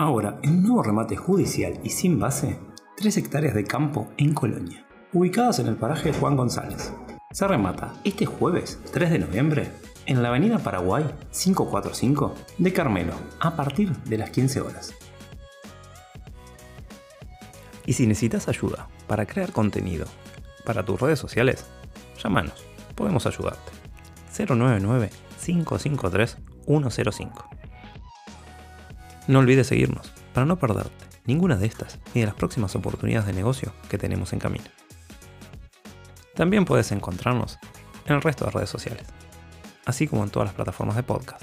Ahora, en un nuevo remate judicial y sin base, 3 hectáreas de campo en Colonia, ubicadas en el paraje Juan González. Se remata este jueves 3 de noviembre en la avenida Paraguay 545 de Carmelo a partir de las 15 horas. Y si necesitas ayuda para crear contenido para tus redes sociales, llámanos, podemos ayudarte. 099-553-105. No olvides seguirnos para no perderte ninguna de estas ni de las próximas oportunidades de negocio que tenemos en camino. También puedes encontrarnos en el resto de redes sociales, así como en todas las plataformas de podcast.